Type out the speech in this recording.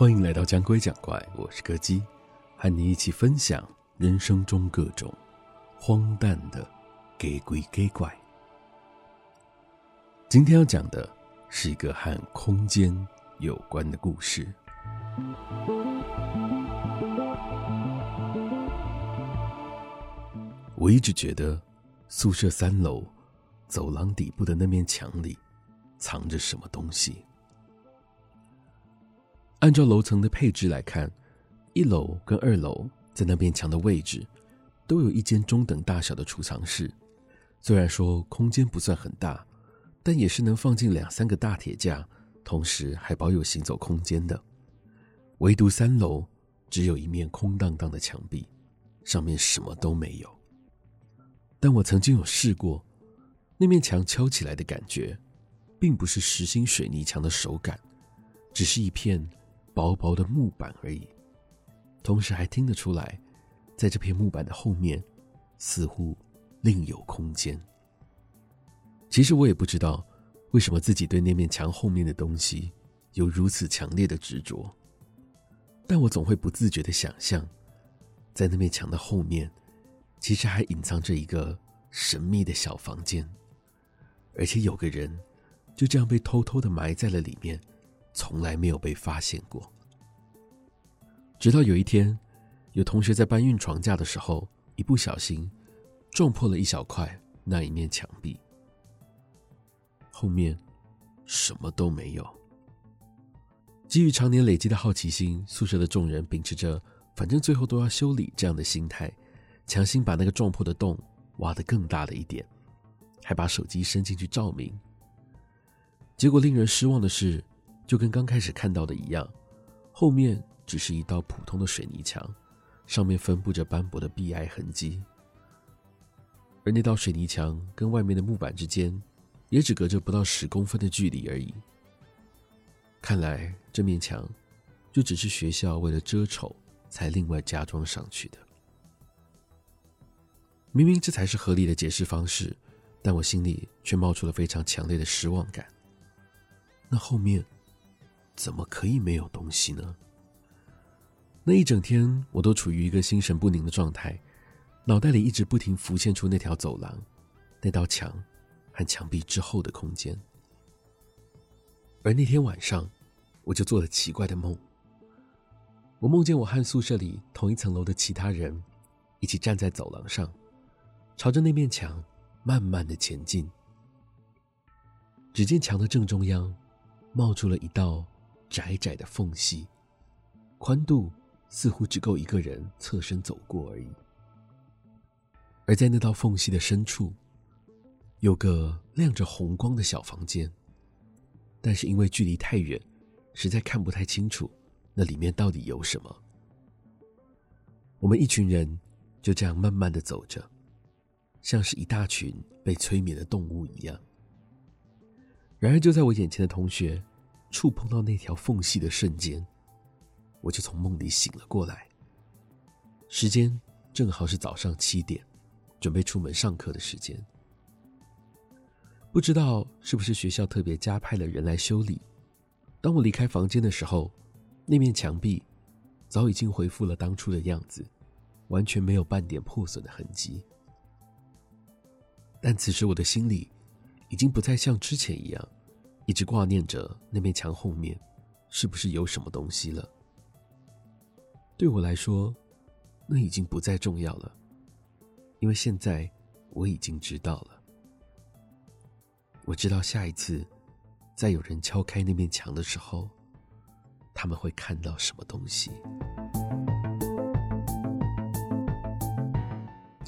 欢迎来到讲鬼讲怪，我是柯基，和你一起分享人生中各种荒诞的给鬼给怪。今天要讲的是一个和空间有关的故事。我一直觉得宿舍三楼走廊底部的那面墙里藏着什么东西。按照楼层的配置来看，一楼跟二楼在那边墙的位置，都有一间中等大小的储藏室。虽然说空间不算很大，但也是能放进两三个大铁架，同时还保有行走空间的。唯独三楼只有一面空荡荡的墙壁，上面什么都没有。但我曾经有试过，那面墙敲起来的感觉，并不是实心水泥墙的手感，只是一片。薄薄的木板而已，同时还听得出来，在这片木板的后面，似乎另有空间。其实我也不知道，为什么自己对那面墙后面的东西有如此强烈的执着，但我总会不自觉地想象，在那面墙的后面，其实还隐藏着一个神秘的小房间，而且有个人就这样被偷偷地埋在了里面。从来没有被发现过。直到有一天，有同学在搬运床架的时候，一不小心撞破了一小块那一面墙壁，后面什么都没有。基于常年累积的好奇心，宿舍的众人秉持着“反正最后都要修理”这样的心态，强行把那个撞破的洞挖得更大了一点，还把手机伸进去照明。结果令人失望的是。就跟刚开始看到的一样，后面只是一道普通的水泥墙，上面分布着斑驳的壁癌痕迹，而那道水泥墙跟外面的木板之间，也只隔着不到十公分的距离而已。看来这面墙，就只是学校为了遮丑才另外加装上去的。明明这才是合理的解释方式，但我心里却冒出了非常强烈的失望感。那后面，怎么可以没有东西呢？那一整天，我都处于一个心神不宁的状态，脑袋里一直不停浮现出那条走廊、那道墙和墙壁之后的空间。而那天晚上，我就做了奇怪的梦。我梦见我和宿舍里同一层楼的其他人一起站在走廊上，朝着那面墙慢慢的前进。只见墙的正中央冒出了一道。窄窄的缝隙，宽度似乎只够一个人侧身走过而已。而在那道缝隙的深处，有个亮着红光的小房间，但是因为距离太远，实在看不太清楚那里面到底有什么。我们一群人就这样慢慢的走着，像是一大群被催眠的动物一样。然而，就在我眼前的同学。触碰到那条缝隙的瞬间，我就从梦里醒了过来。时间正好是早上七点，准备出门上课的时间。不知道是不是学校特别加派了人来修理。当我离开房间的时候，那面墙壁早已经恢复了当初的样子，完全没有半点破损的痕迹。但此时我的心里已经不再像之前一样。一直挂念着那面墙后面，是不是有什么东西了？对我来说，那已经不再重要了，因为现在我已经知道了。我知道下一次再有人敲开那面墙的时候，他们会看到什么东西。